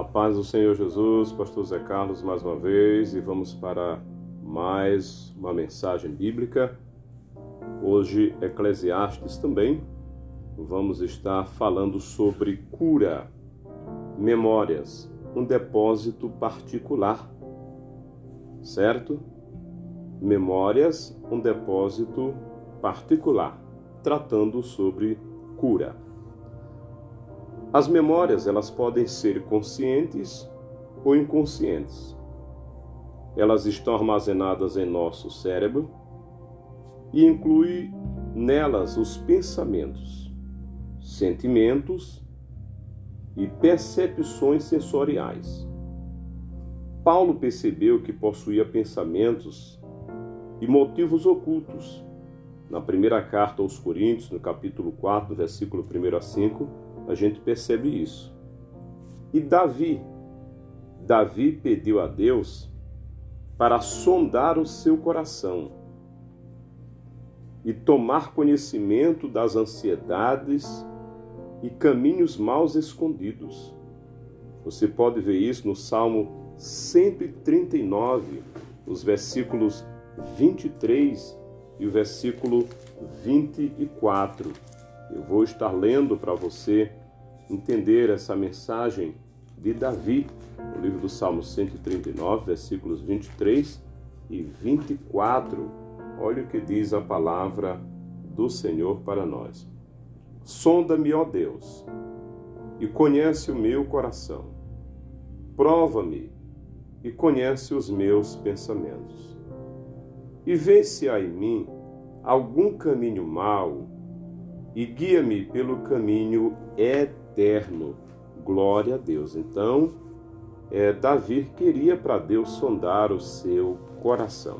A paz do Senhor Jesus, Pastor Zé Carlos, mais uma vez, e vamos para mais uma mensagem bíblica. Hoje, Eclesiastes também. Vamos estar falando sobre cura, memórias, um depósito particular, certo? Memórias, um depósito particular, tratando sobre cura. As memórias, elas podem ser conscientes ou inconscientes. Elas estão armazenadas em nosso cérebro e inclui nelas os pensamentos, sentimentos e percepções sensoriais. Paulo percebeu que possuía pensamentos e motivos ocultos. Na primeira carta aos Coríntios, no capítulo 4, versículo 1 a 5, a gente percebe isso. E Davi, Davi pediu a Deus para sondar o seu coração e tomar conhecimento das ansiedades e caminhos mal escondidos. Você pode ver isso no Salmo 139, os versículos 23 e o versículo 24. Eu vou estar lendo para você entender essa mensagem de Davi, no livro do Salmo 139, versículos 23 e 24. Olha o que diz a palavra do Senhor para nós. Sonda-me, ó Deus, e conhece o meu coração. Prova-me e conhece os meus pensamentos. E vê se há em mim algum caminho mau e guia-me pelo caminho eterno. Glória a Deus. Então, é, Davi queria para Deus sondar o seu coração.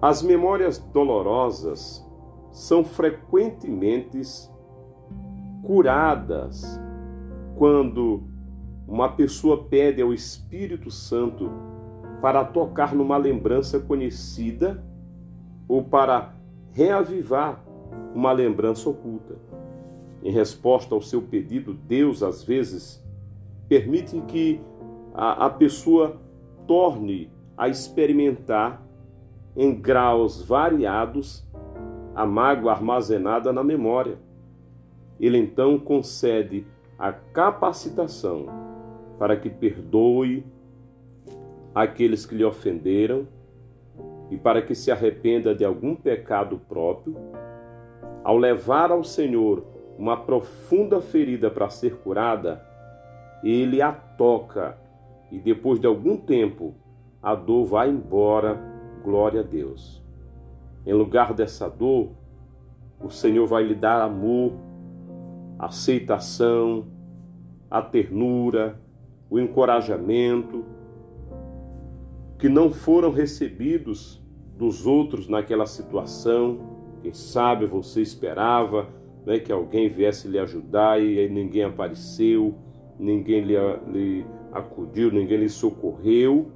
As memórias dolorosas são frequentemente curadas quando uma pessoa pede ao Espírito Santo para tocar numa lembrança conhecida ou para reavivar uma lembrança oculta. Em resposta ao seu pedido, Deus, às vezes, permite que a, a pessoa torne a experimentar, em graus variados, a mágoa armazenada na memória. Ele então concede a capacitação para que perdoe aqueles que lhe ofenderam e para que se arrependa de algum pecado próprio ao levar ao Senhor uma profunda ferida para ser curada, ele a toca. E depois de algum tempo a dor vai embora, glória a Deus. Em lugar dessa dor, o Senhor vai lhe dar amor, aceitação, a ternura, o encorajamento, que não foram recebidos dos outros naquela situação. Quem sabe você esperava né, que alguém viesse lhe ajudar e ninguém apareceu, ninguém lhe, lhe acudiu, ninguém lhe socorreu,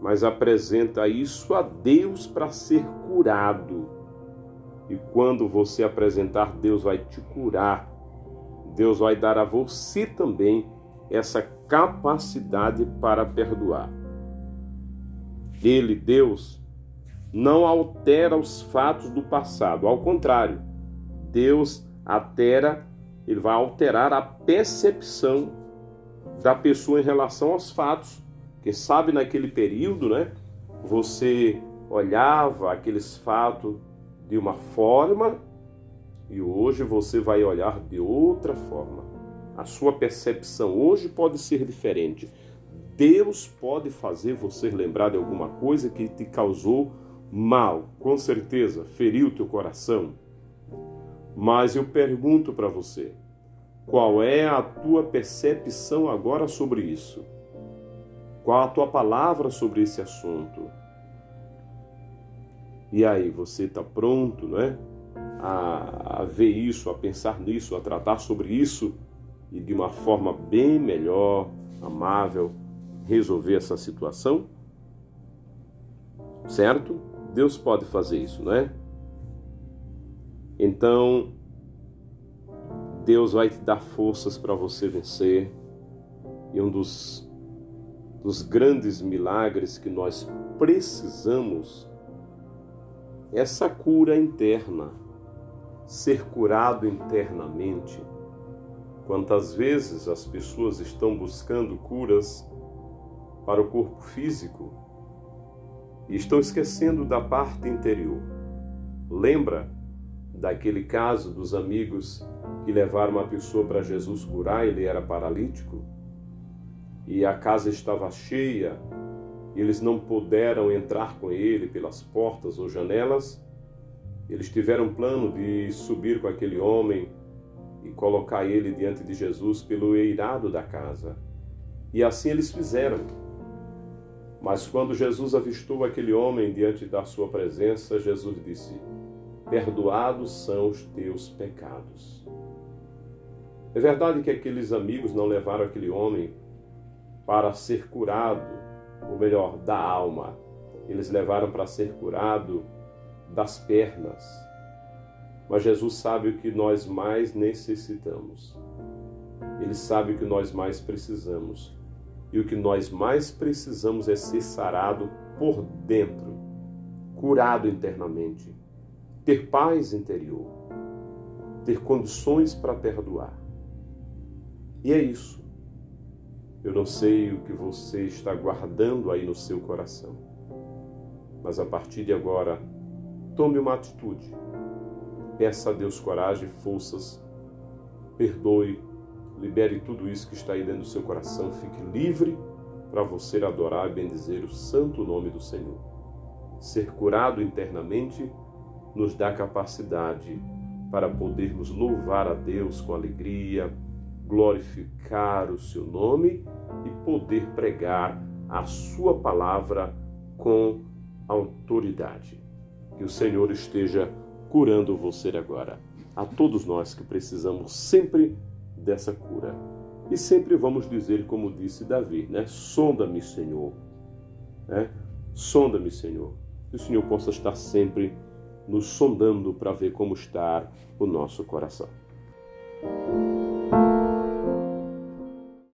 mas apresenta isso a Deus para ser curado. E quando você apresentar, Deus vai te curar. Deus vai dar a você também essa capacidade para perdoar. Ele, Deus, não altera os fatos do passado, ao contrário, Deus altera, ele vai alterar a percepção da pessoa em relação aos fatos. Que sabe naquele período, né? Você olhava aqueles fatos de uma forma e hoje você vai olhar de outra forma. A sua percepção hoje pode ser diferente. Deus pode fazer você lembrar de alguma coisa que te causou mal, com certeza, feriu teu coração. Mas eu pergunto para você: qual é a tua percepção agora sobre isso? Qual a tua palavra sobre esse assunto? E aí, você está pronto, não é? A, a ver isso, a pensar nisso, a tratar sobre isso e de uma forma bem melhor, amável, resolver essa situação? Certo? Deus pode fazer isso, não é? Então, Deus vai te dar forças para você vencer. E um dos, dos grandes milagres que nós precisamos é essa cura interna, ser curado internamente. Quantas vezes as pessoas estão buscando curas para o corpo físico e estão esquecendo da parte interior. Lembra daquele caso dos amigos que levaram uma pessoa para Jesus curar, ele era paralítico e a casa estava cheia, eles não puderam entrar com ele pelas portas ou janelas. Eles tiveram plano de subir com aquele homem e colocar ele diante de Jesus pelo eirado da casa. E assim eles fizeram. Mas quando Jesus avistou aquele homem diante da sua presença, Jesus disse: Perdoados são os teus pecados. É verdade que aqueles amigos não levaram aquele homem para ser curado, ou melhor, da alma. Eles levaram para ser curado das pernas. Mas Jesus sabe o que nós mais necessitamos. Ele sabe o que nós mais precisamos. E o que nós mais precisamos é ser sarado por dentro, curado internamente, ter paz interior, ter condições para perdoar. E é isso. Eu não sei o que você está guardando aí no seu coração, mas a partir de agora, tome uma atitude. Peça a Deus coragem, forças, perdoe, libere tudo isso que está aí dentro do seu coração, fique livre para você adorar e bendizer o santo nome do Senhor. Ser curado internamente nos dá capacidade para podermos louvar a Deus com alegria, glorificar o seu nome e poder pregar a sua palavra com autoridade. Que o Senhor esteja curando você agora. A todos nós que precisamos sempre dessa cura. E sempre vamos dizer, como disse Davi, né? Sonda-me, Senhor. Né? Sonda-me, Senhor. Que o Senhor possa estar sempre nos sondando para ver como está o nosso coração.